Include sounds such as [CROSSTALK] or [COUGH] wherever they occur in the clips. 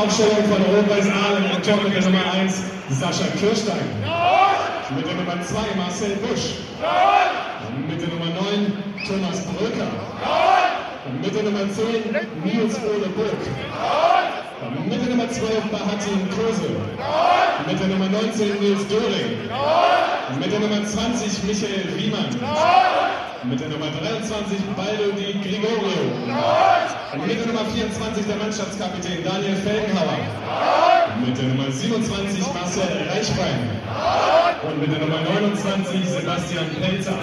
Mannschaftsaufstellung von Rot-Weiß Aalen im Tor mit der Nummer 1 Sascha Kirstein. Mit der Nummer 2 Marcel Busch. Mit der Nummer 9 Thomas Bröker. Mit der Nummer 10 Nils Ole Burg. Mit der Nummer 12 Bahatin Kose. Mit der Nummer 19 Nils Döring. Mit der Nummer 20 Michael Riemann. Mit der Nummer 23 Baldo Di Gregorio. Mit der Nummer 24 der Mannschaftskapitän Daniel Felgenhauer. Mit der Nummer 27 Marcel Reichwein. Und mit der Nummer 29 Sebastian Pelzer.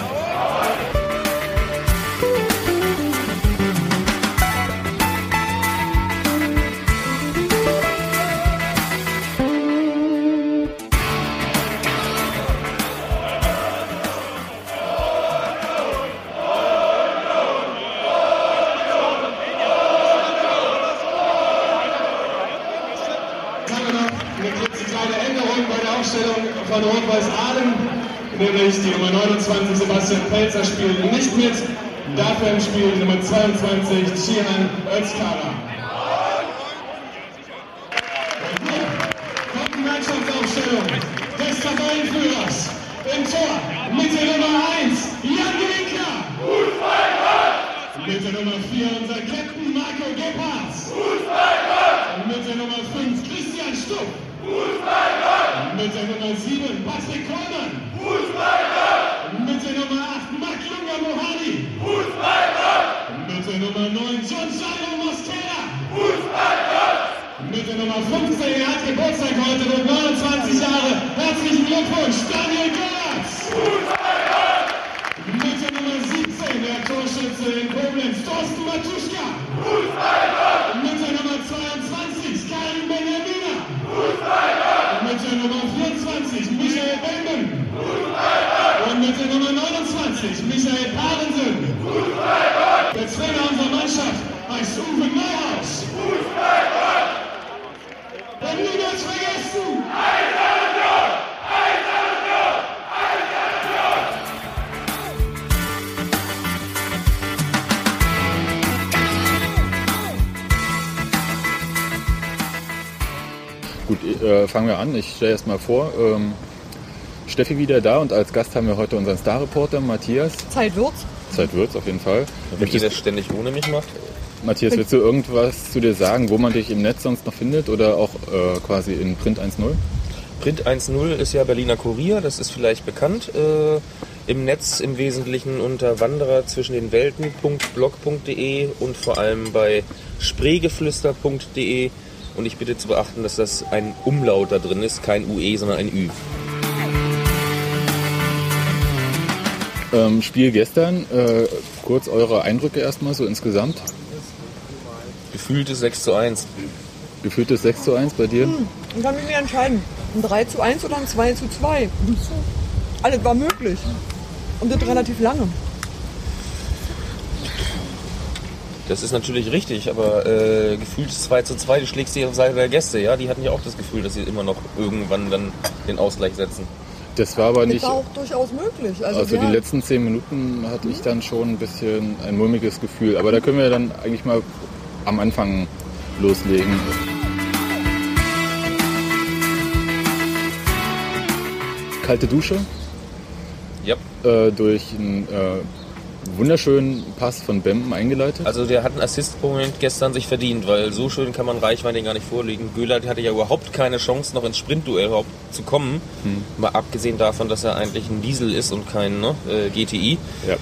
20, die Nummer 29 Sebastian Pelzer spielt nicht mit. Dafür spielt Nummer 22 Chihan Özkala. Nummer 15, er hat Geburtstag heute, wird 29 Jahre. Herzlichen Glückwunsch, Daniel Göratz. Mit der Nummer 17, der Torschütze in Koblenz, Thorsten Matuschka. Mit der Nummer 22, Karin Benjamina. Mit der Nummer 24, Michael Bemben. Und mit der Nummer 29, Michael Parensen. Der Trainer unserer Mannschaft heißt Uwe Neuhaus. Niemals vergessen! Gut, äh, fangen wir an. Ich stelle erst mal vor. Ähm, Steffi wieder da und als Gast haben wir heute unseren Star-Reporter Matthias. Zeit wird's. Zeit wird's auf jeden Fall. Wenn ihr das ständig ohne mich macht. Matthias, willst du irgendwas zu dir sagen, wo man dich im Netz sonst noch findet oder auch äh, quasi in Print 1.0? Print 1.0 ist ja Berliner Kurier, das ist vielleicht bekannt. Äh, Im Netz im Wesentlichen unter Wanderer zwischen den Welten.blog.de und vor allem bei spreegeflüster.de. Und ich bitte zu beachten, dass das ein Umlaut da drin ist, kein UE, sondern ein Ü. Ähm, Spiel gestern, äh, kurz eure Eindrücke erstmal so insgesamt. Gefühltes 6 zu 1. Gefühltes 6 zu 1 bei dir? Dann kann ich mich entscheiden. Ein 3 zu 1 oder ein 2 zu 2. Alles war möglich. Und das relativ lange. Das ist natürlich richtig, aber äh, gefühltes 2 zu 2, du schlägst dich auf Seite der Gäste, ja? Die hatten ja auch das Gefühl, dass sie immer noch irgendwann dann den Ausgleich setzen. Das war aber Das nicht. war auch durchaus möglich. Also, Also ja, die letzten 10 Minuten hatte ich dann schon ein bisschen ein mulmiges Gefühl. Aber da können wir dann eigentlich mal am Anfang loslegen. Kalte Dusche Ja. äh, durch einen äh, wunderschönen Pass von Bemben eingeleitet. Also der hat einen Assist-Moment gestern sich verdient, weil so schön kann man Reichwein den gar nicht vorlegen. Göhler hatte ja überhaupt keine Chance, noch ins Sprintduell überhaupt zu kommen. Mal abgesehen davon, dass er eigentlich ein Diesel ist und kein ne, äh, GTI. ja.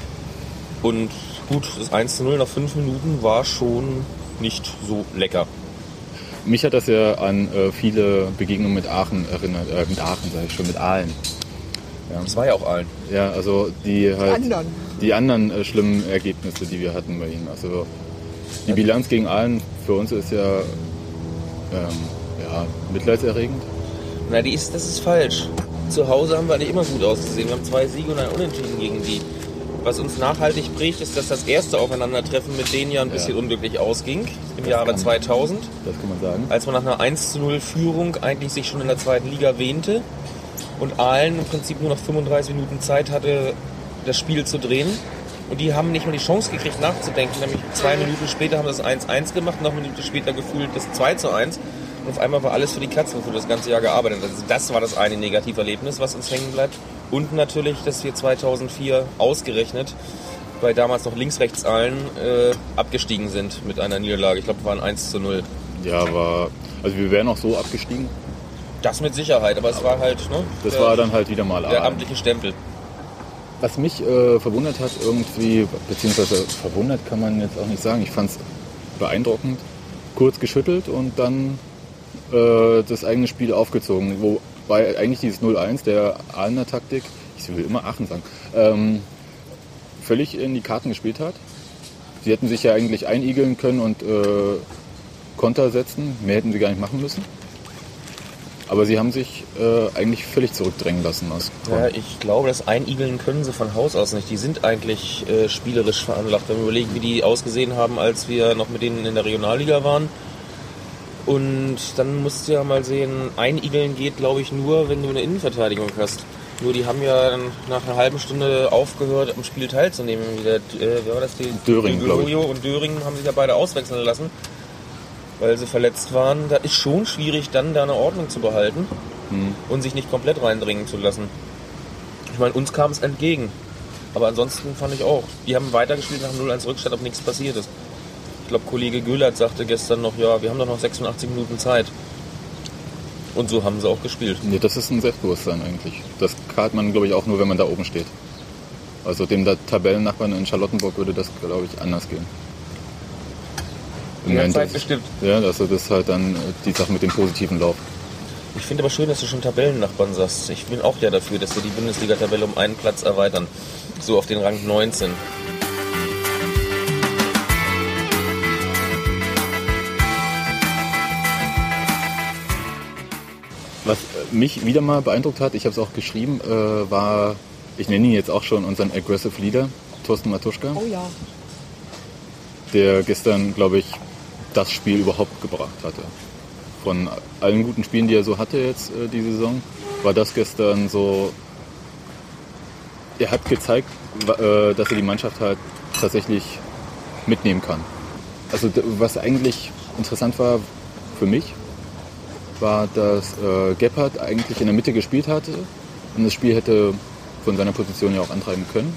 Und gut, das 1 zu 0 nach 5 Minuten war schon nicht so lecker. Mich hat das ja an äh, viele Begegnungen mit Aachen erinnert. Äh, mit Aachen sage ich schon, mit Aalen. Das war ja auch allen. Ja, also die halt anderen. die anderen äh, schlimmen Ergebnisse, die wir hatten bei ihnen. Also die Bilanz gegen Aalen für uns ist ja, ähm, ja mitleidserregend. Na, die ist, das ist falsch. Zu Hause haben wir eigentlich immer gut ausgesehen. Wir haben zwei Siege und ein Unentschieden gegen die. Was uns nachhaltig prägt, ist, dass das erste Aufeinandertreffen mit denen ja ein bisschen unglücklich ausging, im Jahre kann- 2000, Das kann man sagen. als man nach einer 1 zu 0 Führung eigentlich sich schon in der zweiten Liga wähnte und Aalen im Prinzip nur noch 35 Minuten Zeit hatte, das Spiel zu drehen. Und die haben nicht mal die Chance gekriegt nachzudenken, nämlich zwei Minuten später haben sie das 1-1 gemacht, noch eine Minute später gefühlt das 2 zu 1. Und auf einmal war alles für die Katzen für das ganze Jahr gearbeitet. Also das war das eine Negativerlebnis, was uns hängen bleibt. Und natürlich, dass wir 2004 ausgerechnet bei damals noch links-rechts-Allen äh, abgestiegen sind mit einer Niederlage. Ich glaube, es waren 1 zu 0. Ja, war. Also wir wären auch so abgestiegen. Das mit Sicherheit, aber es war halt ne, Das der, war dann halt wieder mal der amtliche Stempel. Was mich äh, verwundert hat irgendwie, beziehungsweise verwundert kann man jetzt auch nicht sagen, ich fand es beeindruckend, kurz geschüttelt und dann äh, das eigene Spiel aufgezogen. Wobei eigentlich dieses 0-1 der Ahlener Taktik, ich will immer Aachen sagen, ähm, völlig in die Karten gespielt hat. Sie hätten sich ja eigentlich einigeln können und äh, Konter setzen, mehr hätten sie gar nicht machen müssen. Aber sie haben sich äh, eigentlich völlig zurückdrängen lassen aus Ja, ich glaube, das Einigeln können sie von Haus aus nicht. Die sind eigentlich äh, spielerisch veranlagt. Wenn wir überlegen, wie die ausgesehen haben, als wir noch mit denen in der Regionalliga waren. Und dann musst du ja mal sehen, Einigeln geht, glaube ich, nur, wenn du eine Innenverteidigung hast. Nur die haben ja dann nach einer halben Stunde aufgehört, am Spiel teilzunehmen. Der, äh, wer war das? Die, Döring, glaub ich. Und Döring haben sich ja beide auswechseln lassen, weil sie verletzt waren. Da ist schon schwierig, dann da eine Ordnung zu behalten und sich nicht komplett reindringen zu lassen. Ich meine, uns kam es entgegen. Aber ansonsten fand ich auch. Die haben weitergespielt nach 0-1 Rückstand, ob nichts passiert ist. Ich glaube, Kollege Göhlert sagte gestern noch, ja, wir haben doch noch 86 Minuten Zeit. Und so haben sie auch gespielt. Nee, das ist ein Selbstbewusstsein eigentlich. Das hat man, glaube ich, auch nur, wenn man da oben steht. Also dem der Tabellennachbarn in Charlottenburg würde das, glaube ich, anders gehen. Im ist- bestimmt. Ja, also das ist halt dann äh, die Sache mit dem positiven Lauf. Ich finde aber schön, dass du schon Tabellennachbarn sagst. Ich bin auch ja dafür, dass wir die Bundesliga-Tabelle um einen Platz erweitern. So auf den Rang 19. Was mich wieder mal beeindruckt hat, ich habe es auch geschrieben, äh, war, ich nenne ihn jetzt auch schon unseren Aggressive Leader, Thorsten Matuschka, Oh ja. der gestern, glaube ich, das Spiel überhaupt gebracht hatte. Von allen guten Spielen, die er so hatte jetzt äh, die Saison, war das gestern so. Er hat gezeigt, äh, dass er die Mannschaft halt tatsächlich mitnehmen kann. Also was eigentlich interessant war für mich, war, dass äh, Gebhardt eigentlich in der Mitte gespielt hatte und das Spiel hätte von seiner Position ja auch antreiben können,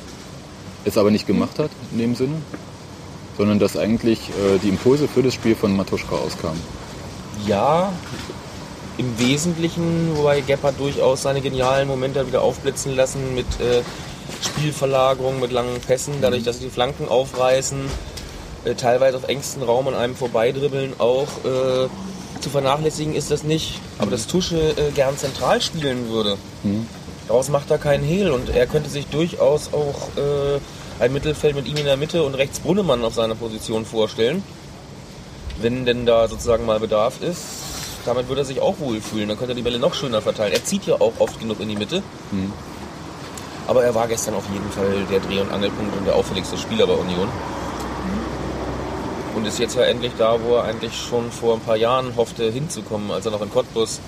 es aber nicht gemacht hat in dem Sinne, sondern dass eigentlich äh, die Impulse für das Spiel von Matuschka auskamen. Ja, im Wesentlichen, wobei Gebhardt durchaus seine genialen Momente wieder aufblitzen lassen mit äh, Spielverlagerung, mit langen Pässen, dadurch, dass sie die Flanken aufreißen, äh, teilweise auf engstem Raum an einem vorbeidribbeln auch. Äh, zu vernachlässigen ist das nicht, aber dass Tusche äh, gern zentral spielen würde. Daraus macht er keinen Hehl und er könnte sich durchaus auch äh, ein Mittelfeld mit ihm in der Mitte und rechts Brunnemann auf seiner Position vorstellen wenn denn da sozusagen mal Bedarf ist, damit würde er sich auch wohlfühlen. Dann könnte er die Bälle noch schöner verteilen. Er zieht ja auch oft genug in die Mitte. Aber er war gestern auf jeden Fall der Dreh- und Angelpunkt und der auffälligste Spieler bei Union. Und ist jetzt ja endlich da, wo er eigentlich schon vor ein paar Jahren hoffte hinzukommen, als er noch in Cottbus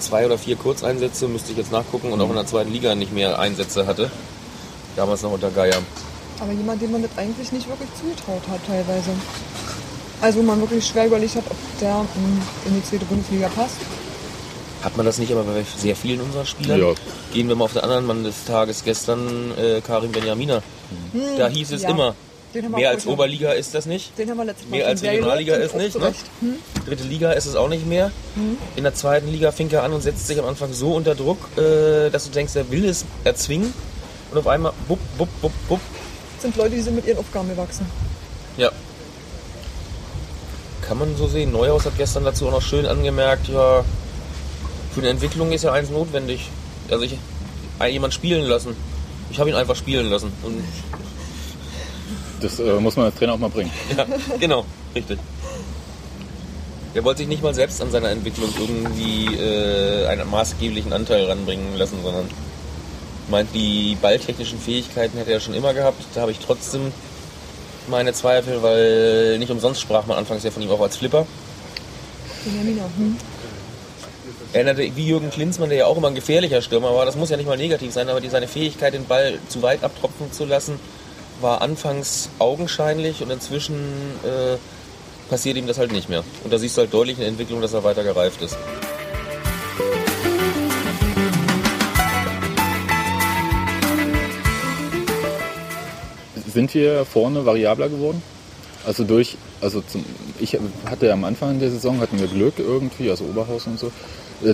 zwei oder vier Kurzeinsätze, müsste ich jetzt nachgucken, und auch in der zweiten Liga nicht mehr Einsätze hatte. Damals noch unter Geier. Aber jemand, dem man das eigentlich nicht wirklich zugetraut hat teilweise. Also wo man wirklich schwer überlegt hat, ob der mm, in die zweite Bundesliga passt. Hat man das nicht aber bei sehr vielen unserer Spielern? Ja. Gehen wir mal auf den anderen Mann des Tages gestern, äh, Karim Benjamina. Da hieß es ja. immer, mehr als Oberliga ist das nicht. Den haben wir letztes Mal Mehr als Regionalliga ist nicht, ne? Hm? Dritte Liga ist es auch nicht mehr. In der zweiten Liga fing er an und setzt sich am Anfang so unter Druck, äh, dass du denkst, er will es erzwingen. Und auf einmal, bupp, bupp, bupp, bupp. Das sind Leute, die sind mit ihren Aufgaben gewachsen. Ja. Kann man so sehen. Neuhaus hat gestern dazu auch noch schön angemerkt, ja, für eine Entwicklung ist ja eins notwendig. Also ich jemand spielen lassen. Ich habe ihn einfach spielen lassen. Und Das äh, muss man als Trainer auch mal bringen. [LAUGHS] Ja, genau, richtig. Er wollte sich nicht mal selbst an seiner Entwicklung irgendwie äh, einen maßgeblichen Anteil ranbringen lassen, sondern Meint, die balltechnischen Fähigkeiten hätte er schon immer gehabt. Da habe ich trotzdem meine Zweifel, weil nicht umsonst sprach man anfangs ja von ihm auch als Flipper. Benjamina, hm. Erinnerte wie Jürgen Klinsmann, der ja auch immer ein gefährlicher Stürmer war. Das muss ja nicht mal negativ sein, aber die, seine Fähigkeit, den Ball zu weit abtropfen zu lassen, war anfangs augenscheinlich und inzwischen äh, passiert ihm das halt nicht mehr. Und da siehst du halt deutlich in der Entwicklung, dass er weiter gereift ist. Sind wir vorne variabler geworden? Also durch, also zum, ich hatte am Anfang der Saison hatten wir Glück irgendwie, also Oberhausen und so,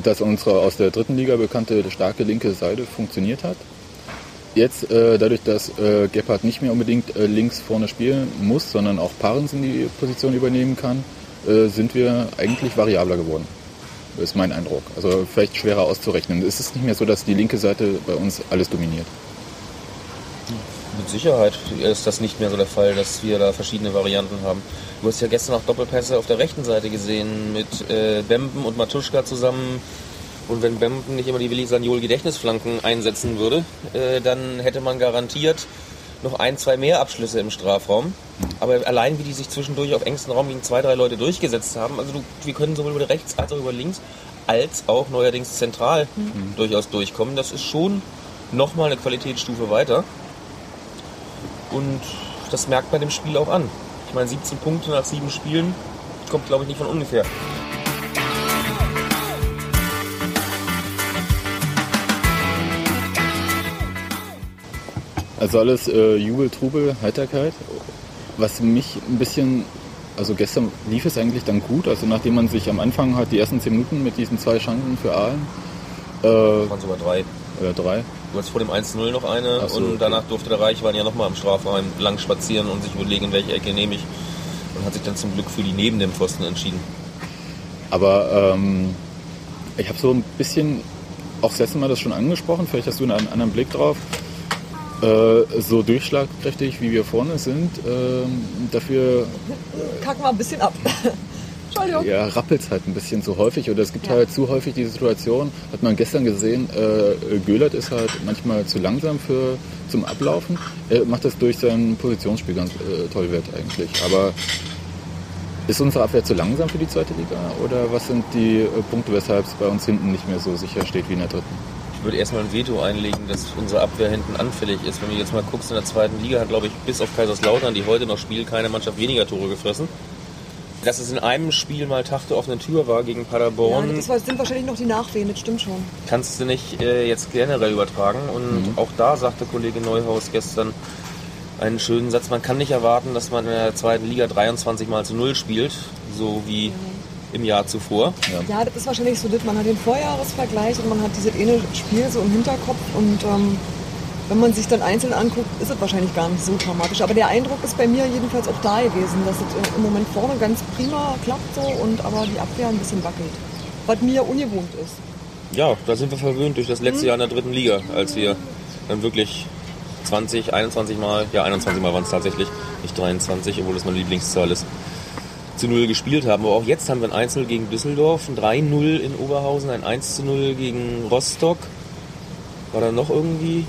dass unsere aus der dritten Liga bekannte starke linke Seite funktioniert hat. Jetzt, äh, dadurch, dass äh, Gebhardt nicht mehr unbedingt äh, links vorne spielen muss, sondern auch Paarens in die Position übernehmen kann, äh, sind wir eigentlich variabler geworden. Ist mein Eindruck. Also vielleicht schwerer auszurechnen. Es ist nicht mehr so, dass die linke Seite bei uns alles dominiert. Mit Sicherheit ist das nicht mehr so der Fall, dass wir da verschiedene Varianten haben. Du hast ja gestern auch Doppelpässe auf der rechten Seite gesehen mit äh, Bemben und Matuschka zusammen. Und wenn Bemben nicht immer die Willi Saniol Gedächtnisflanken einsetzen würde, äh, dann hätte man garantiert noch ein, zwei mehr Abschlüsse im Strafraum. Aber allein wie die sich zwischendurch auf engstem Raum gegen zwei, drei Leute durchgesetzt haben, also du, wir können sowohl über rechts als auch über links als auch neuerdings zentral durchaus durchkommen. Das ist schon nochmal eine Qualitätsstufe weiter. Und das merkt man dem Spiel auch an. Ich meine, 17 Punkte nach sieben Spielen kommt, glaube ich, nicht von ungefähr. Also alles äh, Jubel, Trubel, Heiterkeit. Was mich ein bisschen, also gestern lief es eigentlich dann gut, also nachdem man sich am Anfang hat die ersten 10 Minuten mit diesen zwei Chancen für Aalen, äh, waren sogar drei. oder drei, Du hast vor dem 1-0 noch eine so, und okay. danach durfte der Reichwein ja nochmal im Strafraum lang spazieren und sich überlegen, welche Ecke nehme ich. Und hat sich dann zum Glück für die neben dem Pfosten entschieden. Aber ähm, ich habe so ein bisschen, auch das letzte Mal das schon angesprochen, vielleicht hast du einen anderen Blick drauf, äh, so durchschlagkräftig wie wir vorne sind, ähm, dafür Kacken wir ein bisschen ab. [LAUGHS] Entschuldigung. ja, rappelt es halt ein bisschen zu häufig oder es gibt Ja. halt zu häufig die Situation, hat man gestern gesehen, äh, Göhlert ist halt manchmal zu langsam für, zum Ablaufen. Er macht das durch sein Positionsspiel ganz äh, toll wert eigentlich. Aber ist unsere Abwehr zu langsam für die zweite Liga oder was sind die äh, Punkte, weshalb es bei uns hinten nicht mehr so sicher steht wie in der dritten? Ich würde erstmal ein Veto einlegen, dass unsere Abwehr hinten anfällig ist. Wenn du jetzt mal guckst, in der zweiten Liga hat, glaube ich, bis auf Kaiserslautern, die heute noch spielt, keine Mannschaft weniger Tore gefressen. Dass es in einem Spiel mal Tag der offenen Tür war gegen Ja, Paderborn, das war- sind wahrscheinlich noch die Nachwehen, das stimmt schon. kannst du nicht äh, jetzt generell übertragen. Und auch da sagte Kollege Neuhaus gestern einen schönen Satz, man kann nicht erwarten, dass man in der zweiten Liga 23 mal zu null spielt, so wie im Jahr zuvor. Ja, das ist wahrscheinlich so, man hat den Vorjahresvergleich und man hat dieses eine Spiel so im Hinterkopf und ähm, wenn man sich dann einzeln anguckt, ist es wahrscheinlich gar nicht so dramatisch. Aber der Eindruck ist bei mir jedenfalls auch da gewesen, dass es äh, im Moment vorne ganz prima klappt so und aber die Abwehr ein bisschen wackelt. Was mir ungewohnt ist. Ja, da sind wir verwöhnt durch das letzte Jahr in der dritten Liga, als wir dann wirklich 20, 21 Mal, ja 21 Mal waren es tatsächlich, nicht 23, obwohl das meine Lieblingszahl ist, zu Null gespielt haben. Aber auch jetzt haben wir ein Einzel gegen Düsseldorf, ein 3-0 in Oberhausen, ein 1 0 gegen Rostock. War da noch irgendwie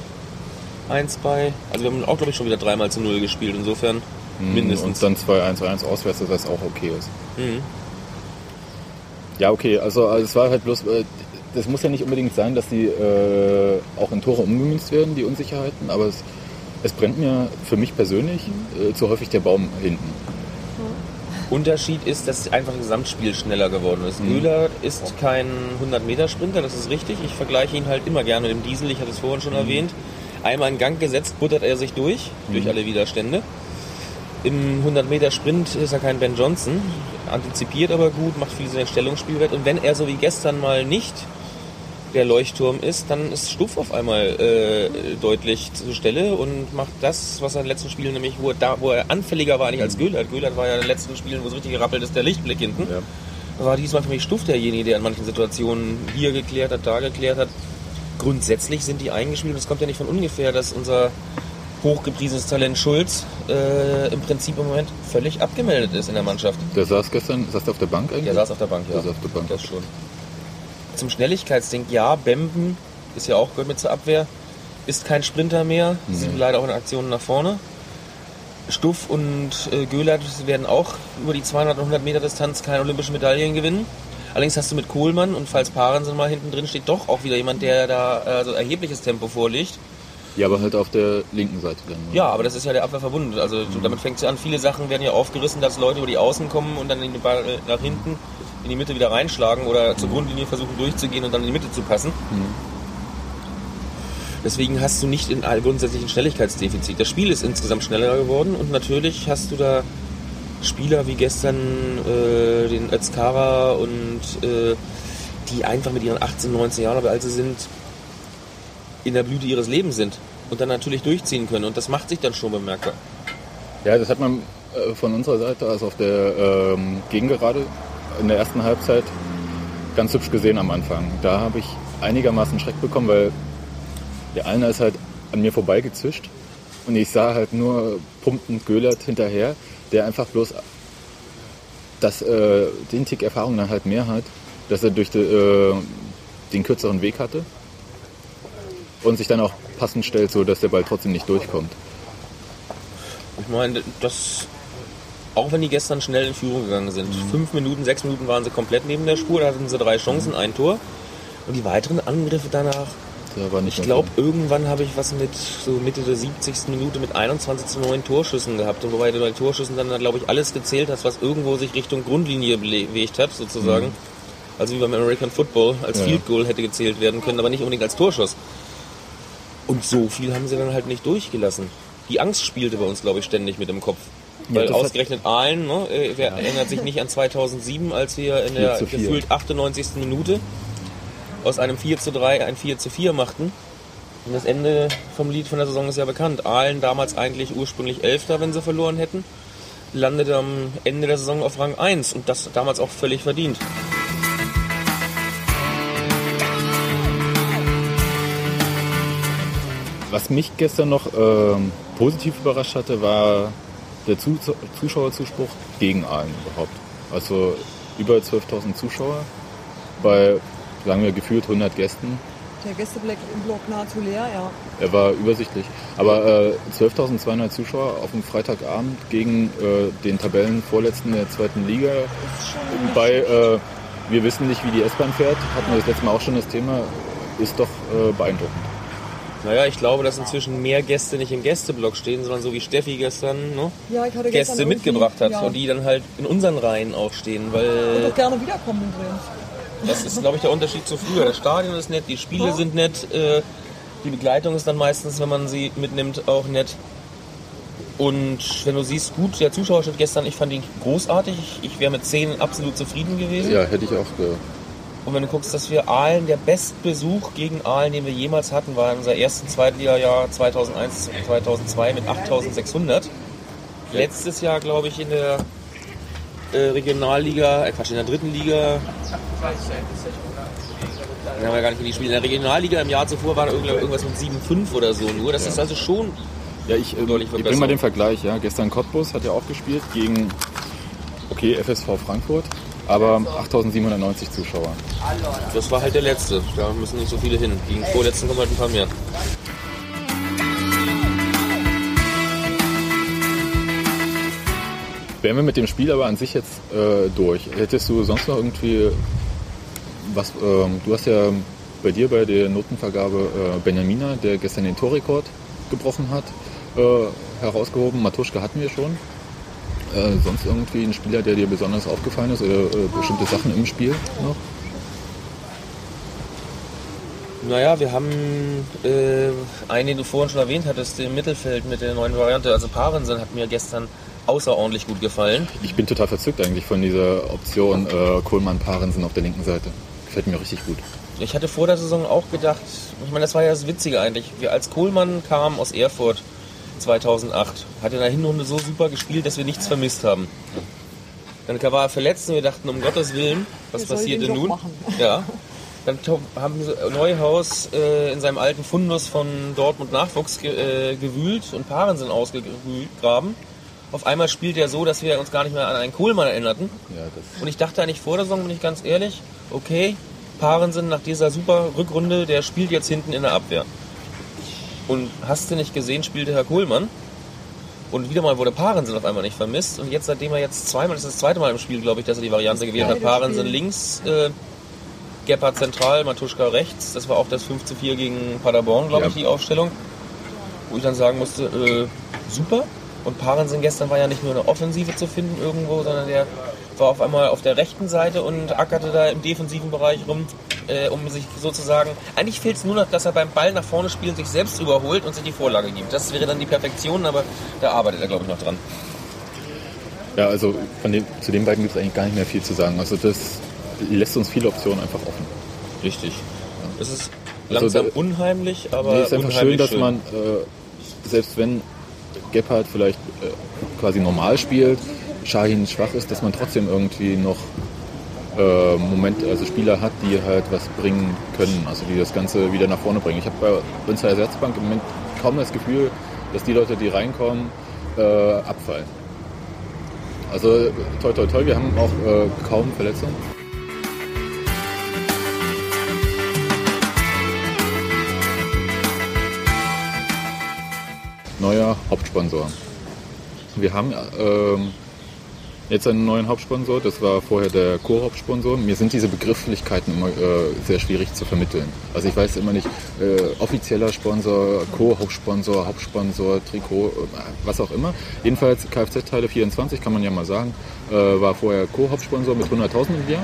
eins bei? Also wir haben auch, glaube ich, schon wieder dreimal zu Null gespielt, insofern mindestens. Und dann 2-1-1 auswärts, dass das auch okay ist. Mhm. Ja, okay, also, also es war halt bloß, äh, das muss ja nicht unbedingt sein, dass die äh, auch in Tore umgemünzt werden, die Unsicherheiten, aber es, es brennt mir für mich persönlich äh, zu häufig der Baum hinten. Unterschied ist, dass einfach das Gesamtspiel schneller geworden ist. Mhm. Müller ist kein 100-Meter-Sprinter, das ist richtig. Ich vergleiche ihn halt immer gerne mit dem Diesel, ich hatte es vorhin schon Mhm. erwähnt. Einmal in Gang gesetzt, buttert er sich durch, durch Mhm. alle Widerstände. Im 100-Meter-Sprint ist er kein Ben Johnson, antizipiert aber gut, macht viel sein Stellungsspielwert. Und wenn er so wie gestern mal nicht der Leuchtturm ist, dann ist Stuff auf einmal äh, deutlich zur Stelle und macht das, was er in den letzten Spielen nämlich, wo er, da, wo er anfälliger war, nicht als Göhlert. Göhlert war ja in den letzten Spielen, wo es richtig gerappelt ist, der Lichtblick hinten. Ja. War diesmal für mich Stuff derjenige, der in manchen Situationen hier geklärt hat, da geklärt hat. Grundsätzlich sind die eingespielt und es kommt ja nicht von ungefähr, dass unser hochgepriesenes Talent Schulz äh, im Prinzip im Moment völlig abgemeldet ist in der Mannschaft. Der saß gestern, saß der auf der Bank eigentlich? Der saß auf der Bank, ja. Der saß auf der Bank. Das schon. Zum Schnelligkeitsding, ja, Bemben ist ja auch gehört mit zur Abwehr. ist kein Sprinter mehr, Nee. sind leider auch in Aktionen nach vorne. Stuff und äh, Göhlert werden auch über die 200 und 100 Meter Distanz keine olympischen Medaillen gewinnen. Allerdings hast du mit Kohlmann und falls Parensen mal hinten drin steht, doch auch wieder jemand, der da äh, so erhebliches Tempo vorlegt. Ja, aber halt auf der linken Seite dann. ne? Ja, aber das ist ja der Abwehr verbunden. Also damit fängt es ja an. Viele Sachen werden ja aufgerissen, dass Leute über die Außen kommen und dann in den Ball äh, nach hinten in die Mitte wieder reinschlagen oder zur Grundlinie versuchen durchzugehen und dann in die Mitte zu passen. Deswegen hast du nicht in all grundsätzlich ein Schnelligkeitsdefizit. Das Spiel ist insgesamt schneller geworden und natürlich hast du da Spieler wie gestern äh, den Özkara und äh, die einfach mit ihren 18, 19 Jahren, wie alt sie sind, in der Blüte ihres Lebens sind und dann natürlich durchziehen können. Und das macht sich dann schon bemerkbar. Ja, das hat man äh, von unserer Seite, also auf der ähm, Gegengerade in der ersten Halbzeit, ganz hübsch gesehen am Anfang. Da habe ich einigermaßen Schreck bekommen, weil der eine ist halt an mir vorbeigezischt und ich sah halt nur pumpend Göhlert hinterher, der einfach bloß das, äh, den Tick Erfahrung dann halt mehr hat, dass er durch die, äh, den kürzeren Weg hatte und sich dann auch passend stellt, so dass der Ball trotzdem nicht durchkommt. Ich meine, das. Auch wenn die gestern schnell in Führung gegangen sind. Fünf Minuten, sechs Minuten waren sie komplett neben der Spur, da hatten sie drei Chancen, ein Tor. Und die weiteren Angriffe danach, ich glaube, irgendwann habe ich was mit so Mitte der 70. Minute mit 21 zu 9 Torschüssen gehabt. Und wobei du bei Torschüssen dann, glaube ich, alles gezählt hast, was irgendwo sich Richtung Grundlinie bewegt hat, sozusagen. Also wie beim American Football, als Ja. Field Goal hätte gezählt werden können, aber nicht unbedingt als Torschuss. Und so viel haben sie dann halt nicht durchgelassen. Die Angst spielte bei uns, glaube ich, ständig mit im Kopf. Ja, Weil hat- ausgerechnet Aalen, ne, äh, wer erinnert sich nicht an 2007, als wir in der 4 zu 4. gefühlt 98. Minute aus einem 4 zu 3 ein 4 zu 4 machten. Und das Ende vom Lied von der Saison ist ja bekannt. Aalen damals eigentlich ursprünglich Elfter, wenn sie verloren hätten, landete am Ende der Saison auf Rang 1 und das damals auch völlig verdient. Was mich gestern noch ähm, positiv überrascht hatte, war der Zu Zuschauerzuspruch gegen Aalen überhaupt. Also über 12.000 Zuschauer bei, sagen wir, gefühlt 100 Gästen. Der Gästeblock im Block nahezu leer, ja. Er war übersichtlich. Aber äh, 12.200 Zuschauer auf dem Freitagabend gegen äh, den Tabellenvorletzten der zweiten Liga. Bei äh, wir wissen nicht, wie die S-Bahn fährt, hatten wir das letzte Mal auch schon das Thema, ist doch äh, beeindruckend. Naja, ich glaube, dass inzwischen mehr Gäste nicht im Gästeblock stehen, sondern so wie Steffi gestern ne, ja, ich hatte gestern Gäste irgendwie- mitgebracht hat ja. und die dann halt in unseren Reihen auch stehen, Und weil auch gerne wiederkommen übrigens. das ist, glaube ich, der Unterschied zu früher. Das Stadion ist nett, die Spiele Ja. sind nett, äh, die Begleitung ist dann meistens, wenn man sie mitnimmt, auch nett. Und wenn du siehst, gut, der Zuschauerschnitt gestern, ich fand ihn großartig. Ich, ich wäre mit 10 absolut zufrieden gewesen. Ja, hätte ich auch ge Und wenn du guckst, dass wir Aalen, der Bestbesuch gegen Aalen, den wir jemals hatten, war in unser ersten Zweitliga-Jahr 2001, 2002 mit 8600. Letztes Jahr, glaube ich, in der äh, Regionalliga, äh Quatsch, in der dritten Liga. Da haben wir gar nicht in die Spiele. In der Regionalliga im Jahr zuvor war da irgend- irgendwas mit 7,5 oder so nur. Das ist also schon. Ja, ich, ähm, ich bringe mal den Vergleich. Ja. Gestern Cottbus hat ja auch gespielt gegen, okay, FSV Frankfurt, aber 8.790 Zuschauer. Das war halt der letzte. Da müssen nicht so viele hin. Gegen den vorletzten kommen halt ein paar mehr. Wären wir mit dem Spiel aber an sich jetzt äh, durch. Hättest du sonst noch irgendwie was, ähm, du hast ja bei dir bei der Notenvergabe äh, Benjamina, der gestern den Torrekord gebrochen hat, äh, herausgehoben. Matuschka hatten wir schon. Äh, sonst irgendwie ein Spieler, der dir besonders aufgefallen ist oder äh, bestimmte Sachen im Spiel noch? Naja, wir haben äh, einen, den du vorhin schon erwähnt hattest, im Mittelfeld mit der neuen Variante. Also Parensen hat mir gestern außerordentlich gut gefallen. Ich bin total verzückt eigentlich von dieser Option äh, Kohlmann-Parensen auf der linken Seite. Gefällt mir richtig gut. Ich hatte vor der Saison auch gedacht, ich meine, das war ja das Witzige eigentlich. Wir als Kohlmann kam aus Erfurt 2008, hat in der Hinrunde so super gespielt, dass wir nichts vermisst haben. Dann war er verletzt und wir dachten, um Gottes Willen, was ich passiert den denn nun? machen. [LAUGHS] Ja. Dann haben Neuhaus äh, in seinem alten Fundus von Dortmund Nachwuchs ge äh, gewühlt und Parensen ausgegraben. Auf einmal spielt er so, dass wir uns gar nicht mehr an einen Kohlmann erinnerten. Ja, das Und ich dachte eigentlich vor der Saison, bin ich ganz ehrlich, okay, Parensen nach dieser super Rückrunde, der spielt jetzt hinten in der Abwehr. Und hast du nicht gesehen, spielte Herr Kohlmann. Und wieder mal wurde Parensen auf einmal nicht vermisst. Und jetzt, seitdem er jetzt zweimal, das ist das zweite Mal im Spiel, glaube ich, dass er die Variante gewählt hat. Parensen Spiel. links, äh, Gebhardt zentral, Matuschka rechts. Das war auch das 5 zu 4 gegen Paderborn, glaube Ja. ich, die Aufstellung. Wo ich dann sagen musste, äh, super. Und Parensen gestern war ja nicht nur eine Offensive zu finden irgendwo, sondern der war auf einmal auf der rechten Seite und ackerte da im defensiven Bereich rum, äh, um sich sozusagen. Eigentlich fehlt es nur noch, dass er beim Ball nach vorne spielen sich selbst überholt und sich die Vorlage gibt. Das wäre dann die Perfektion, aber da arbeitet er, glaube ich, noch dran. Ja, also den, zu den beiden gibt es eigentlich gar nicht mehr viel zu sagen. Also das lässt uns viele Optionen einfach offen. Richtig. Es ist Also langsam da- unheimlich, aber Nee, ist einfach schön, dass man, äh, selbst wenn Gebhardt vielleicht äh, quasi normal spielt, Shahin schwach ist, dass man trotzdem irgendwie noch äh, Moment, also Spieler hat, die halt was bringen können, also die das Ganze wieder nach vorne bringen. Ich habe bei uns der Ersatzbank im Moment kaum das Gefühl, dass die Leute, die reinkommen, äh, abfallen. Also toi toi toi, wir haben auch äh, kaum Verletzungen. Neuer Hauptsponsor. Wir haben ähm, jetzt einen neuen Hauptsponsor, das war vorher der Co-Hauptsponsor. Mir sind diese Begrifflichkeiten immer äh, sehr schwierig zu vermitteln. Also ich weiß immer nicht, äh, offizieller Sponsor, Co-Hauptsponsor, Hauptsponsor, Trikot, äh, was auch immer. Jedenfalls Kfz-Teile 24, kann man ja mal sagen, äh, war vorher Co-Hauptsponsor mit 100.000 im Jahr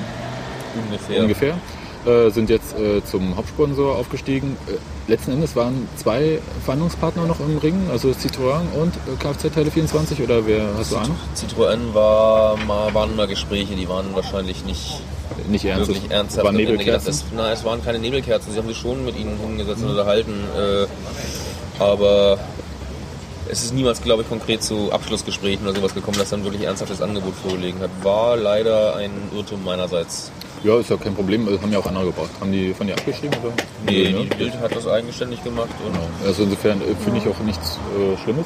ungefähr. ungefähr. Äh, sind jetzt äh, zum Hauptsponsor aufgestiegen. Äh, letzten Endes waren zwei Verhandlungspartner noch im Ring, also Citroën und äh, Kfz-Teile 24 oder wer hast du Ahnung? Citroën war mal, waren mal Gespräche, die waren wahrscheinlich nicht Nicht ernst. wirklich ernsthaft. Waren Ende gedacht. Nebelkerzen. Es, nein, es waren keine Nebelkerzen. Sie haben sich schon mit ihnen hingesetzt und unterhalten. Äh, aber es ist niemals, glaube ich, konkret zu Abschlussgesprächen oder sowas gekommen, dass dann wirklich ernsthaftes Angebot vorgelegen hat. War leider ein Irrtum meinerseits. Ja, ist ja kein Problem, also haben ja auch andere gebracht. Haben die von dir abgeschrieben? Oder? Nee, ne? die Bild hat das eigenständig gemacht und Also insofern äh, finde ich auch nichts äh, Schlimmes.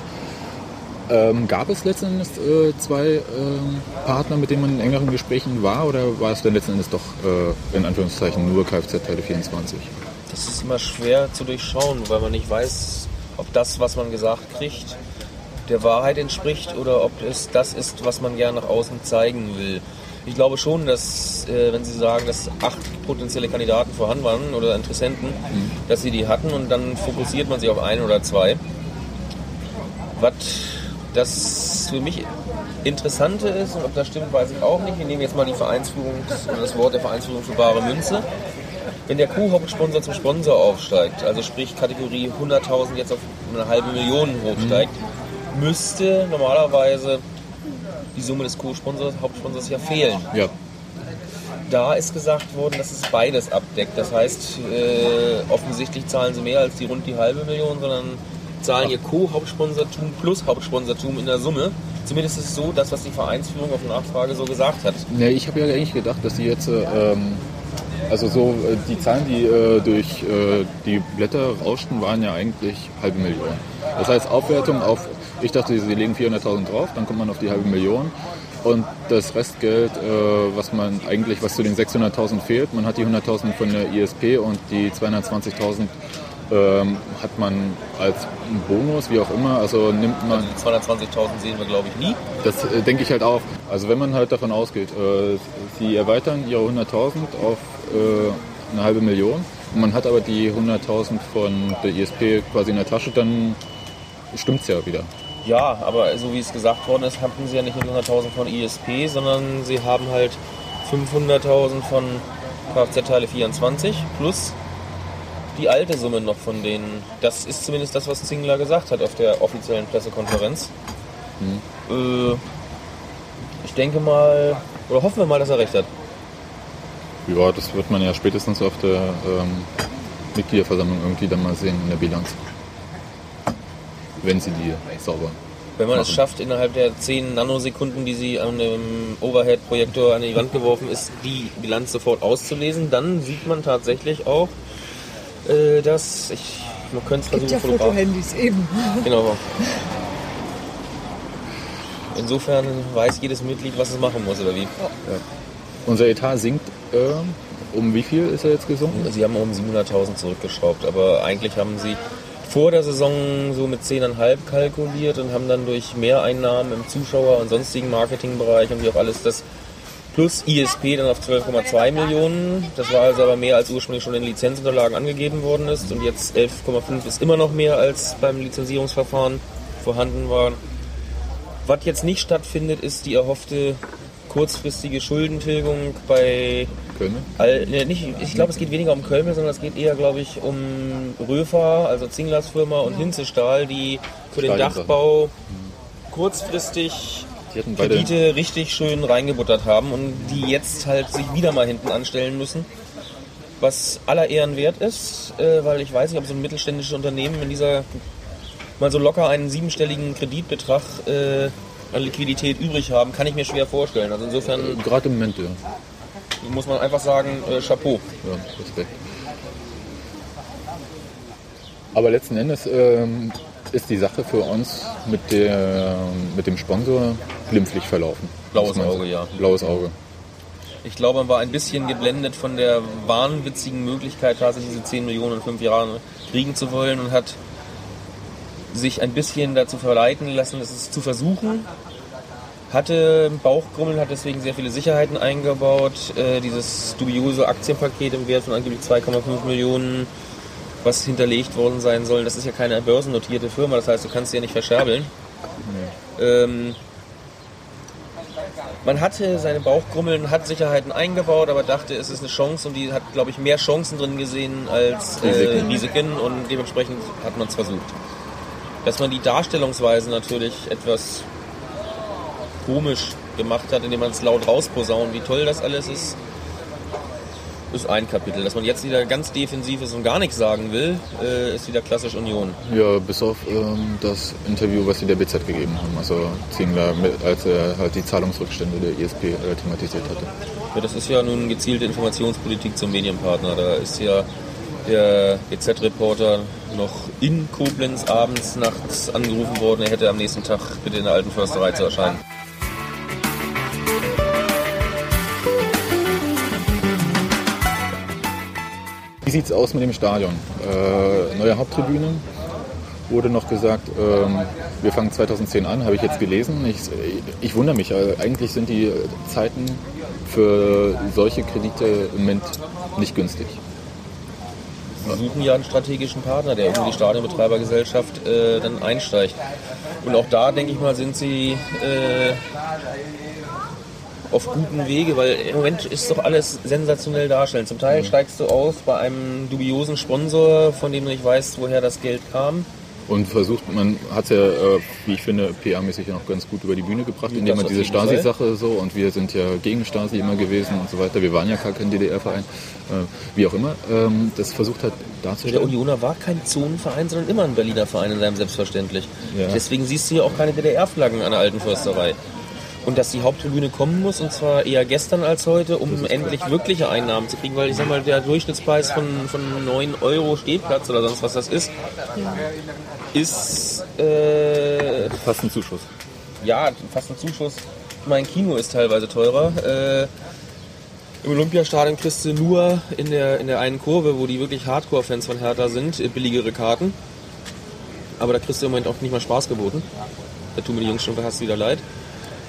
Ähm, gab es letzten Endes äh, zwei ähm, Partner, mit denen man in engeren Gesprächen war oder war es denn letzten Endes doch äh, in Anführungszeichen nur Kfz-Teile 24? Das ist immer schwer zu durchschauen, weil man nicht weiß, ob das, was man gesagt kriegt, der Wahrheit entspricht oder ob es das ist, was man gerne nach außen zeigen will. Ich glaube schon, dass, äh, wenn Sie sagen, dass acht potenzielle Kandidaten vorhanden waren oder Interessenten, dass Sie die hatten und dann fokussiert man sich auf einen oder zwei. Was das für mich Interessante ist und ob das stimmt, weiß ich auch nicht. Wir nehmen jetzt mal die Vereinsführung das Wort der Vereinsführung für bare Münze. Wenn der Co-Hauptsponsor zum Sponsor aufsteigt, also sprich Kategorie 100.000 jetzt auf eine halbe Million hochsteigt, müsste normalerweise die Summe des Co-Sponsors, Hauptsponsors ja fehlen. Ja, Da ist gesagt worden, dass es beides abdeckt. Das heißt, äh, offensichtlich zahlen sie mehr als die rund die halbe Million, sondern zahlen ihr Co-Hauptsponsortum plus Hauptsponsortum in der Summe. Zumindest ist es so, das, was die Vereinsführung auf Nachfrage so gesagt hat. Ne, ich habe ja eigentlich gedacht, dass die jetzt, äh, ähm, also so äh, die Zahlen, die äh, durch äh, die Blätter rauschten, waren ja eigentlich halbe Million. Das heißt Aufwertung auf, ich dachte, sie legen 400.000 drauf, dann kommt man auf die halbe Million. Und das Restgeld, äh, was man eigentlich, was zu den 600.000 fehlt, man hat die 100.000 von der ISP und die 220.000 ähm, hat man als Bonus, wie auch immer. Also nimmt man Die 220.000 sehen wir, glaube ich, nie. das äh, denke ich halt auch. Also wenn man halt davon ausgeht, äh, sie erweitern ihre 100.000 auf äh, eine halbe Million und man hat aber die 100.000 von der ISP quasi in der Tasche, dann stimmt's ja wieder. Ja, aber so wie es gesagt worden ist, hatten sie ja nicht nur 100.000 von ISP, sondern sie haben halt 500.000 von Kfz-Teile 24 plus die alte Summe noch von denen. Das ist zumindest das, was Zingler gesagt hat auf der offiziellen Pressekonferenz. Äh, ich denke mal, oder hoffen wir mal, dass er recht hat. Ja, das wird man ja spätestens auf der ähm, Mitgliederversammlung irgendwie dann mal sehen in der Bilanz. Wenn sie die sauber. Wenn man es schafft, innerhalb der 10 Nanosekunden, die sie an dem Overhead-Projektor an die Wand geworfen ist, die Bilanz sofort auszulesen, dann sieht man tatsächlich auch, äh, dass ich man könnte es Gibt versuchen, ja Fotohandys eben. Genau. Insofern weiß jedes Mitglied, was es machen muss oder wie. Unser Etat sinkt, ähm, um wie viel ist er jetzt gesunken? Sie haben um 700.000 zurückgeschraubt, aber eigentlich haben sie vor der Saison so mit 10,5 kalkuliert und haben dann durch Mehreinnahmen im Zuschauer- und sonstigen Marketingbereich und wie auch alles das plus ISP dann auf 12,2 Millionen. Das war also aber mehr als ursprünglich schon in Lizenzunterlagen angegeben worden ist und jetzt 11,5 ist immer noch mehr als beim Lizenzierungsverfahren vorhanden war. Was jetzt nicht stattfindet, ist die erhoffte kurzfristige Schuldentilgung bei Köln? All, ne, nicht, ich glaube, es geht weniger um Köln, sondern es geht eher, glaube ich, um Röfer, also Zinglers Firma und Hinzestahl, die für den. Dachbau kurzfristig Kredite richtig schön reingebuttert haben und die jetzt halt sich wieder mal hinten anstellen müssen. Was aller Ehren wert ist, äh, weil ich weiß nicht, ob so ein mittelständisches Unternehmen in dieser mal so locker einen siebenstelligen Kreditbetrag äh, an Liquidität übrig haben, kann ich mir schwer vorstellen. Also insofern Gerade im Moment, ja. muss man einfach sagen, äh, Chapeau. ja Respekt. Aber letzten Endes ähm, ist die Sache für uns mit, der, mit dem Sponsor glimpflich verlaufen. Blaues Auge, ja. Blaues Auge. Ich glaube, man war ein bisschen geblendet von der wahnwitzigen Möglichkeit, tatsächlich diese 10 Millionen in fünf Jahren kriegen zu wollen und hat sich ein bisschen dazu verleiten lassen, es zu versuchen. Hatte Bauchgrummeln, hat deswegen sehr viele Sicherheiten eingebaut. Äh, dieses dubiose Aktienpaket im Wert von angeblich 2,5 Millionen, was hinterlegt worden sein soll, das ist ja keine börsennotierte Firma, das heißt, du kannst sie ja nicht verscherbeln. Ähm, man hatte seine Bauchgrummeln, hat Sicherheiten eingebaut, aber dachte, es ist eine Chance und die hat, glaube ich, mehr Chancen drin gesehen als äh. Risiken und dementsprechend hat man es versucht. Dass man die Darstellungsweise natürlich etwas komisch gemacht hat, indem man es laut rausposaunt, wie toll das alles ist, ist ein Kapitel. Dass man jetzt wieder ganz defensiv ist und gar nichts sagen will, äh, ist wieder klassisch Union. Ja, bis auf ähm, das Interview, was sie der BZ gegeben haben. Also Zingler, mit, als er halt die Zahlungsrückstände der ISP äh, thematisiert hatte. Ja, das ist ja nun gezielte Informationspolitik zum Medienpartner. Da ist ja der BZ-Reporter noch in Koblenz abends, nachts angerufen worden, er hätte am nächsten Tag bitte in der alten Försterei zu erscheinen. Wie sieht's aus mit dem Stadion? Äh, neue Haupttribüne. Wurde noch gesagt, ähm, wir fangen 2010 an, habe ich jetzt gelesen. Ich, ich wundere mich, äh, eigentlich sind die Zeiten für solche Kredite im Moment nicht günstig. Sie suchen ja einen strategischen Partner, der irgendwie die Stadionbetreibergesellschaft äh, dann einsteigt. Und auch da, denke ich mal, sind sie äh, auf gutem Wege, weil im Moment ist doch alles sensationell darstellen. Zum Teil steigst du aus bei einem dubiosen Sponsor, von dem du nicht weißt, woher das Geld kam. Und versucht, man hat es ja, äh, wie ich finde, PR-mäßig ja noch ganz gut über die Bühne gebracht, indem man diese. Stasi-Sache so, und wir sind ja gegen Stasi immer gewesen und so weiter. Wir waren ja gar kein DDR-Verein, äh, wie auch immer. Ähm, das versucht hat Der darzustellen. Unioner war kein Zonenverein, sondern immer ein Berliner Verein in seinem Selbstverständlich. Ja. Deswegen siehst du hier auch keine DDR-Flaggen an der alten Försterei. Und dass die Haupttribüne kommen muss, und zwar eher gestern als heute, um endlich wirkliche Einnahmen zu kriegen, weil ich sag mal, der Durchschnittspreis von, von 9 Euro Stehplatz oder sonst was das ist, ist äh, Fast ein Zuschuss. ja, fast ein Zuschuss. Mein Kino ist teilweise teurer. Äh, Im Olympiastadion kriegst du nur in der, in der einen Kurve, wo die wirklich Hardcore-Fans von Hertha sind, äh, billigere Karten. Aber da kriegst du im Moment auch nicht mal Spaß geboten. Da tun mir die Jungs schon fast wieder leid.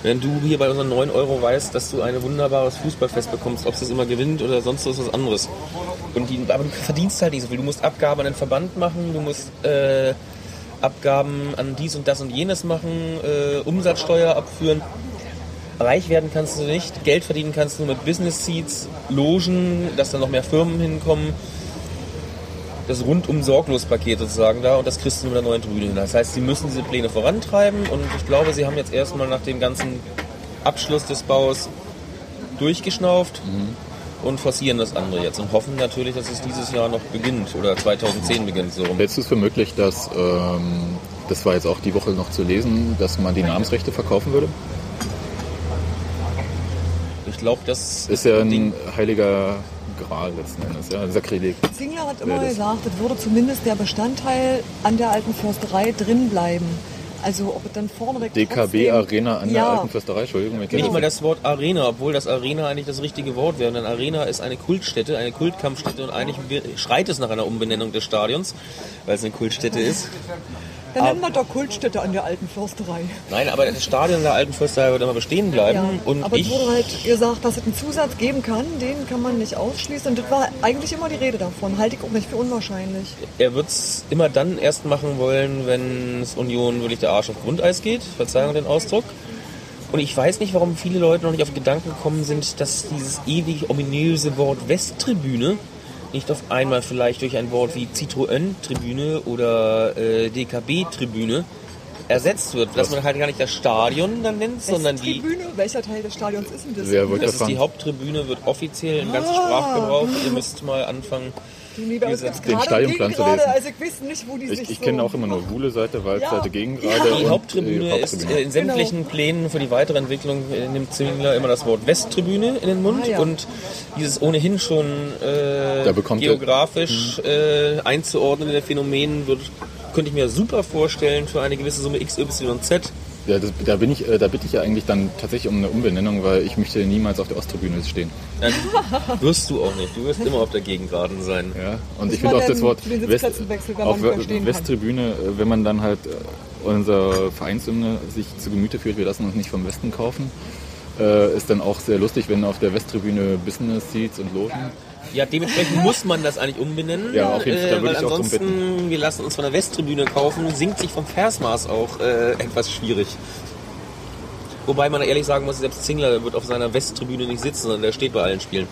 Wenn du hier bei unseren 9 Euro weißt, dass du ein wunderbares Fußballfest bekommst, ob es das immer gewinnt oder sonst was was anderes. Und die, aber du verdienst halt nicht so viel. Du musst Abgaben an den Verband machen, du musst äh, Abgaben an dies und das und jenes machen, äh, Umsatzsteuer abführen. Reich werden kannst du nicht, Geld verdienen kannst du nur mit Business Seats, Logen, dass da noch mehr Firmen hinkommen. Das rundum sorglos Paket sozusagen da und das kriegst du mit der neuen Tribüne hin. Das heißt, sie müssen diese Pläne vorantreiben und ich glaube, sie haben jetzt erstmal nach dem ganzen Abschluss des Baus durchgeschnauft und forcieren das andere jetzt und hoffen natürlich, dass es dieses Jahr noch beginnt oder 2010 beginnt so rum. Hältst du es für möglich, dass, ähm, das war jetzt auch die Woche noch zu lesen, dass man die Namensrechte verkaufen würde? Ich glaube, das Ist ja ein Ding- heiliger Gral letzten Endes, ja, ein Sakrileg. Zingler hat immer Ja, das- gesagt, es würde zumindest der Bestandteil an der alten Försterei drin bleiben. Also ob es dann vorne weg DKB trotzdem- Arena an der ja, alten Försterei, Entschuldigung. ich Genau. Nicht mal das Wort Arena, obwohl das Arena eigentlich das richtige Wort wäre. Denn Arena ist eine Kultstätte, eine Kultkampfstätte und eigentlich schreit es nach einer Umbenennung des Stadions, weil es eine Kultstätte ist. Dann nennen wir doch Kultstätte an der alten Försterei. Nein, aber das Stadion der alten Försterei wird immer bestehen bleiben. Ja, und aber ich, es wurde halt gesagt, dass es einen Zusatz geben kann, den kann man nicht ausschließen. Und das war eigentlich immer die Rede davon. Halte ich auch nicht für unwahrscheinlich. er wird es immer dann erst machen wollen, wenn es Union wirklich der Arsch auf Grundeis geht. Verzeihung den Ausdruck. Und ich weiß nicht, warum viele Leute noch nicht auf den Gedanken gekommen sind, dass dieses ewig ominöse Wort Westtribüne nicht auf einmal vielleicht durch ein Wort wie Citroën-Tribüne oder äh, DKB-Tribüne ersetzt wird. Dass man halt gar nicht das Stadion dann nennt, sondern die Tribüne, welcher Teil des Stadions ist denn das? Wollte Das ist die? Haupttribüne, wird offiziell im ganzen Ah. Sprachgebrauch. Ihr müsst mal anfangen. Nee, den Stadionplan zu lesen. Also ich weiß nicht, wo die sich Ich, ich so... kenne auch immer nur Wuhle-Seite, Waldseite, Ja. Gegengrade. Die Haupttribüne die ist Haupttribüne. äh, in sämtlichen Plänen für die Weiterentwicklung äh, nimmt Zwingler immer das Wort Westtribüne in den Mund Ah, ja. und dieses ohnehin schon äh, Da bekommt er- geografisch äh, einzuordnende Phänomen wird, könnte ich mir super vorstellen für eine gewisse Summe XYZ. Ja, das, da, bin ich, äh, da bitte ich ja eigentlich dann tatsächlich um eine Umbenennung, weil ich möchte niemals auf der Osttribüne stehen. Dann [LAUGHS] wirst du auch nicht. Du wirst immer auf der Gegengraden sein. Ja, und Muss ich finde auch das Wort West, kann? Westtribüne, äh, wenn man dann halt äh, unser Vereinshymne sich zu Gemüte führt, wir lassen uns nicht vom Westen kaufen, ist dann auch sehr lustig, wenn auf der Westtribüne Business Seats und Logen. Ja, dementsprechend muss man das eigentlich umbenennen. Ja, auf jeden Fall, da äh, würde weil ich auch drum wir lassen uns von der Westtribüne kaufen, sinkt sich vom Versmaß auch äh, etwas schwierig. Wobei man ehrlich sagen muss, selbst Zingler wird auf seiner Westtribüne nicht sitzen, sondern der steht bei allen Spielen.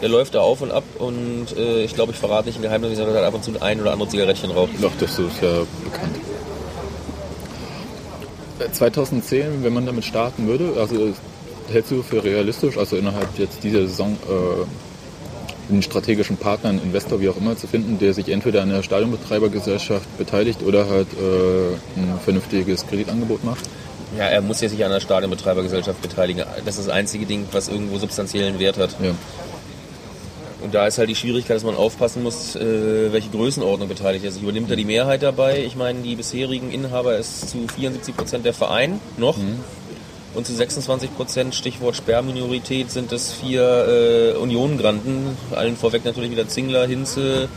Der läuft da auf und ab und äh, ich glaube, ich verrate nicht ein Geheimnis, sondern hat ab und zu ein oder andere Zigarettchen raucht. Doch, das ist ja bekannt. Äh, 2010, wenn man damit starten würde, also hältst du für realistisch, also innerhalb jetzt dieser Saison äh, einen strategischen Partner, einen Investor, wie auch immer, zu finden, der sich entweder an der Stadionbetreibergesellschaft beteiligt oder halt äh, ein vernünftiges Kreditangebot macht? Ja, er muss ja sich an der Stadionbetreibergesellschaft beteiligen. Das ist das einzige Ding, was irgendwo substanziellen Wert hat. Ja. Und da ist halt die Schwierigkeit, dass man aufpassen muss, äh, welche Größenordnung beteiligt ist. Übernimmt er die Mehrheit dabei? Ich meine, die bisherigen Inhaber ist zu 74 Prozent der Verein noch. Und zu 26 Prozent, Stichwort Sperrminorität, sind es vier äh, Union-Granden. Allen vorweg natürlich wieder Zingler, Hinze,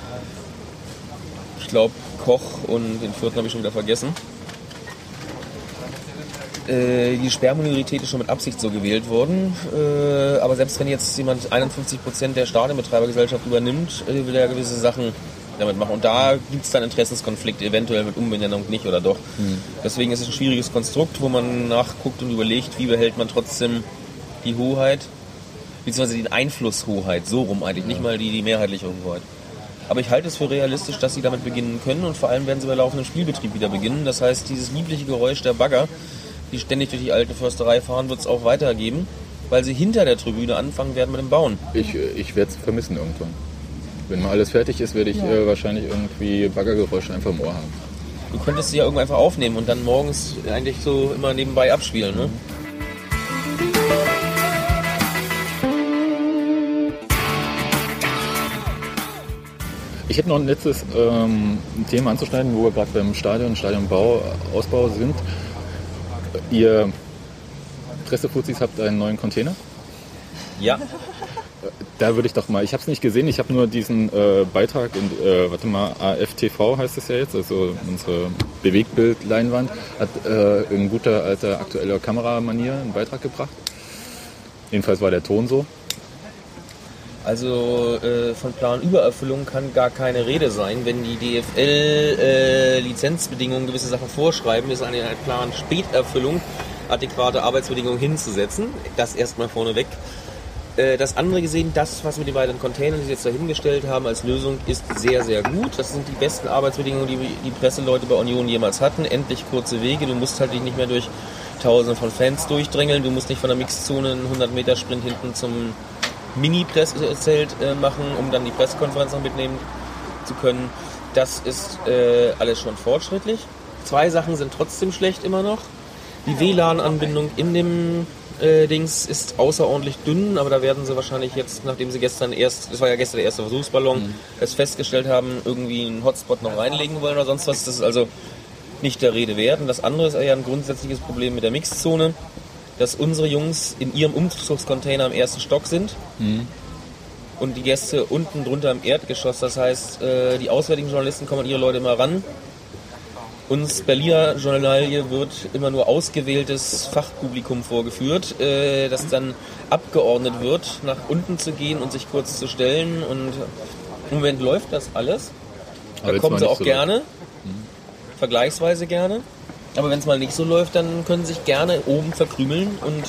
ich glaube Koch und den vierten habe ich schon wieder vergessen. Äh, die Sperrminorität ist schon mit Absicht so gewählt worden. Äh, aber selbst wenn jetzt jemand 51% der Stadionbetreibergesellschaft übernimmt, äh, will er gewisse Sachen damit machen. Und da gibt es dann Interessenskonflikte, eventuell mit Umbenennung nicht oder doch. Deswegen ist es ein schwieriges Konstrukt, wo man nachguckt und überlegt, wie behält man trotzdem die Hoheit, beziehungsweise die Einflusshoheit, so rum eigentlich, nicht mal die, die mehrheitliche Hoheit. Aber ich halte es für realistisch, dass sie damit beginnen können und vor allem werden sie bei laufendem Spielbetrieb wieder beginnen. Das heißt, dieses liebliche Geräusch der Bagger, die ständig durch die alte Försterei fahren, wird es auch weitergeben, weil sie hinter der Tribüne anfangen werden mit dem Bauen. Ich, äh, ich werde es vermissen irgendwann. Wenn mal alles fertig ist, werde ich äh, wahrscheinlich irgendwie Baggergeräusche einfach im Ohr haben. Du könntest sie ja irgendwann einfach aufnehmen und dann morgens eigentlich so immer nebenbei abspielen. Ne? Ich hätte noch ein letztes ähm, Thema anzuschneiden, wo wir gerade beim Stadion, Stadionbau, Ausbau sind. Ihr Pressefuzis habt einen neuen Container. Ja, Da würde ich doch mal, ich habe es nicht gesehen, ich habe nur diesen äh, Beitrag in, äh, warte mal, AFTV heißt es ja jetzt, also unsere Bewegtbildleinwand, hat äh, in guter alter aktueller Kameramanier einen Beitrag gebracht. Jedenfalls war der Ton so. also äh, von Planübererfüllung kann gar keine Rede sein. Wenn die DFL-Lizenzbedingungen gewisse Sachen vorschreiben, ist eine Plan Späterfüllung adäquate Arbeitsbedingungen hinzusetzen. Das erstmal vorneweg. Äh, Das andere gesehen, das, was mit den beiden Containern, die sie jetzt dahingestellt haben als Lösung, ist sehr, sehr gut. Das sind die besten Arbeitsbedingungen, die die Presseleute bei Union jemals hatten. Endlich kurze Wege. Du musst halt dich nicht mehr durch Tausende von Fans durchdrängeln. Du musst nicht von der Mixzone einen 100-Meter-Sprint hinten zum Mini-Presszelt äh, machen, um dann die Pressekonferenz noch mitnehmen zu können. Das ist äh, alles schon fortschrittlich. Zwei Sachen sind trotzdem schlecht immer noch. Die WLAN-Anbindung in dem äh, Dings ist außerordentlich dünn, aber da werden sie wahrscheinlich jetzt, nachdem sie gestern erst, das war ja gestern der erste Versuchsballon, es festgestellt haben, irgendwie einen Hotspot noch reinlegen wollen oder sonst was. Das ist also nicht der Rede wert. Und das andere ist ja ein grundsätzliches Problem mit der Mixzone, dass unsere Jungs in ihrem Umzugscontainer im ersten Stock sind und die Gäste unten drunter im Erdgeschoss. Das heißt, äh, die auswärtigen Journalisten kommen an ihre Leute immer ran. Uns Berliner Journalie wird immer nur ausgewähltes Fachpublikum vorgeführt, äh, das dann abgeordnet wird, nach unten zu gehen und sich kurz zu stellen. Und im Moment läuft das alles. Aber Da jetzt kommen sie auch so gerne, vergleichsweise gerne. Aber wenn es mal nicht so läuft, dann können sie sich gerne oben verkrümeln und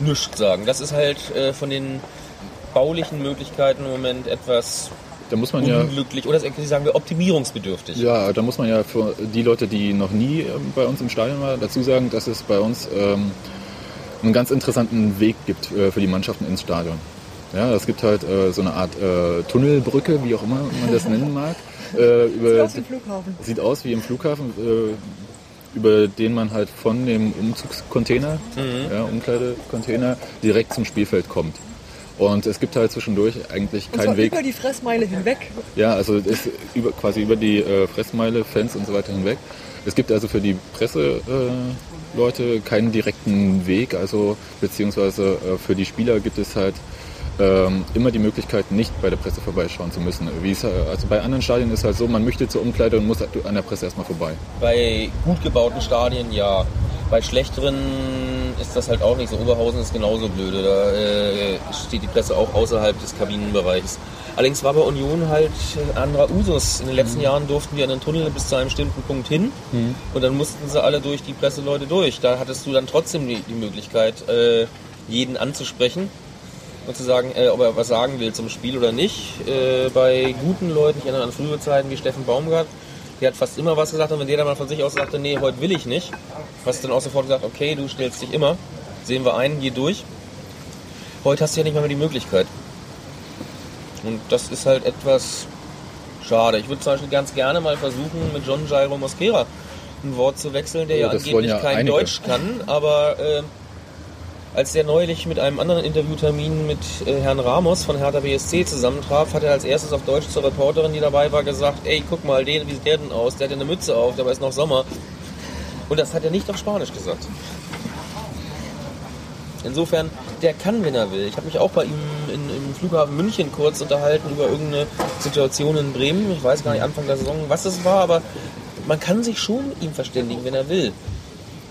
nichts sagen. Das ist halt äh, von den baulichen Möglichkeiten im Moment etwas Da muss man ja, unglücklich oder sagen wir optimierungsbedürftig. ja, da muss man ja für die Leute, die noch nie ähm, bei uns im Stadion waren, dazu sagen, dass es bei uns ähm, einen ganz interessanten Weg gibt äh, für die Mannschaften ins Stadion. Ja, es gibt halt äh, so eine Art äh, Tunnelbrücke, wie auch immer man das nennen mag. [LAUGHS] Äh, über, Aus dem Flughafen. Sieht aus wie im Flughafen, äh, über den man halt von dem Umzugscontainer, ja, Umkleidecontainer, direkt zum Spielfeld kommt. Und es gibt halt zwischendurch eigentlich keinen Weg. über die Fressmeile hinweg. Ja, also es ist über, quasi über die äh, Fressmeile, Fans und so weiter hinweg. Es gibt also für die Presse äh, keinen direkten Weg, also beziehungsweise äh, für die Spieler gibt es halt ähm, immer die Möglichkeit, nicht bei der Presse vorbeischauen zu müssen. Wie es, äh, also bei anderen Stadien ist halt so, man möchte zur Umkleide und muss an der Presse erstmal vorbei. Bei gut gebauten Stadien ja. Bei schlechteren ist das halt auch nicht so. Oberhausen ist genauso blöde. Da äh, steht die Presse auch außerhalb des Kabinenbereichs. Allerdings war bei Union halt anderer Usus. In den letzten Jahren durften wir an den Tunnel bis zu einem bestimmten Punkt hin und dann mussten sie alle durch die Presseleute durch. Da hattest du dann trotzdem die, die Möglichkeit, äh, jeden anzusprechen und zu sagen, äh, ob er was sagen will zum Spiel oder nicht. Äh, bei guten Leuten, ich erinnere an frühere Zeiten wie Steffen Baumgart, der hat fast immer was gesagt und wenn der dann mal von sich aus sagte, nee, heute will ich nicht, hast du dann auch sofort gesagt, okay, du stellst dich immer, sehen wir ein, geh durch. Heute hast du ja nicht mal mehr die Möglichkeit. Und das ist halt etwas schade. Ich würde zum Beispiel ganz gerne mal versuchen, mit John Jairo Mosquera ein Wort zu wechseln, der Oh, ja angeblich ja kein einige. Deutsch kann, aber äh, als der neulich mit einem anderen Interviewtermin mit äh, Herrn Ramos von Hertha BSC zusammentraf, hat er als erstes auf Deutsch zur Reporterin, die dabei war, gesagt, ey, guck mal, den, wie sieht der denn aus? Der hat eine Mütze auf, dabei ist noch Sommer. Und das hat er nicht auf Spanisch gesagt. Insofern, der kann, wenn er will. Ich habe mich auch bei ihm in, im Flughafen München kurz unterhalten über irgendeine Situation in Bremen. Ich weiß gar nicht, Anfang der Saison, was es war, aber man kann sich schon mit ihm verständigen, wenn er will.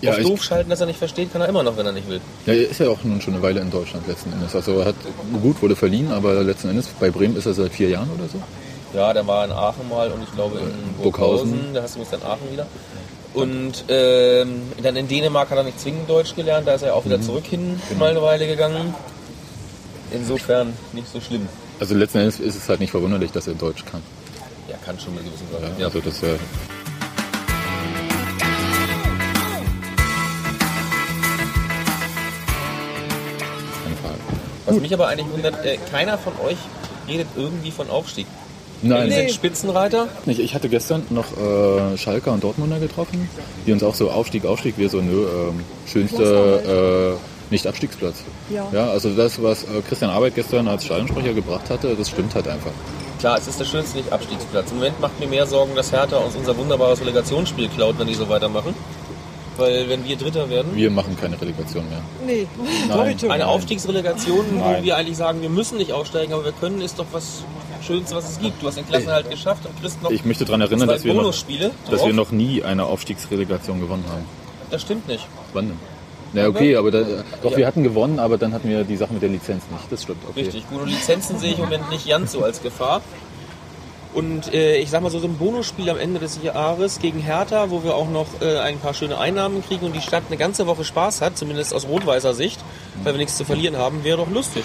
Ja, Auf doof schalten, dass er nicht versteht, kann er immer noch, wenn er nicht will. Ja, er ist ja auch nun schon eine Weile in Deutschland letzten Endes. Also er hat gut wurde verliehen, aber letzten Endes bei Bremen ist er seit vier Jahren oder so. Ja, der war in Aachen mal und ich glaube in Burghausen. Burghausen. Da hast du jetzt in Aachen wieder. Und ähm, dann in Dänemark hat er nicht zwingend Deutsch gelernt, da ist er auch wieder zurück hin mal eine Weile gegangen. Insofern nicht so schlimm. Also letzten Endes ist es halt nicht verwunderlich, dass er Deutsch kann. Ja, kann schon mit gewissen Grad. Ja, Also das äh, Was mich aber eigentlich wundert, äh, keiner von euch redet irgendwie von Aufstieg. Nein, Nee. sind Spitzenreiter. nicht. Ich hatte gestern noch äh, Schalker und Dortmunder getroffen, die uns auch so Aufstieg, Aufstieg, wir so, nö, ähm, schönste äh, Nicht-Abstiegsplatz. Ja. ja, also das, was äh, Christian Arbeit gestern als Stadionsprecher gebracht hatte, das stimmt halt einfach. Klar, es ist der schönste Nicht-Abstiegsplatz. Im Moment macht mir mehr Sorgen, dass Hertha uns unser wunderbares Relegationsspiel klaut, wenn die so weitermachen. Weil wenn wir Dritter werden, Wir machen keine Relegation mehr. Nee. Nein. Eine Aufstiegsrelegation, wo Nein. wir eigentlich sagen, wir müssen nicht aufsteigen, aber wir können, ist doch was Schönste, was es gibt. Du hast den Klassenhalt geschafft und kriegst noch Ich möchte daran erinnern, dass wir, noch, dass wir noch nie eine Aufstiegsrelegation gewonnen haben. Das stimmt nicht. Wann denn? Ja, okay, aber da, doch, wir hatten gewonnen, aber dann hatten wir die Sache mit der Lizenz nicht. Das stimmt, okay. Richtig. Gute Lizenzen sehe ich im Moment nicht ganz so als Gefahr. Und äh, ich sag mal so, so ein Bonusspiel am Ende des Jahres gegen Hertha, wo wir auch noch äh, ein paar schöne Einnahmen kriegen und die Stadt eine ganze Woche Spaß hat, zumindest aus rot-weißer Sicht, weil wir nichts zu verlieren haben, wäre doch lustig.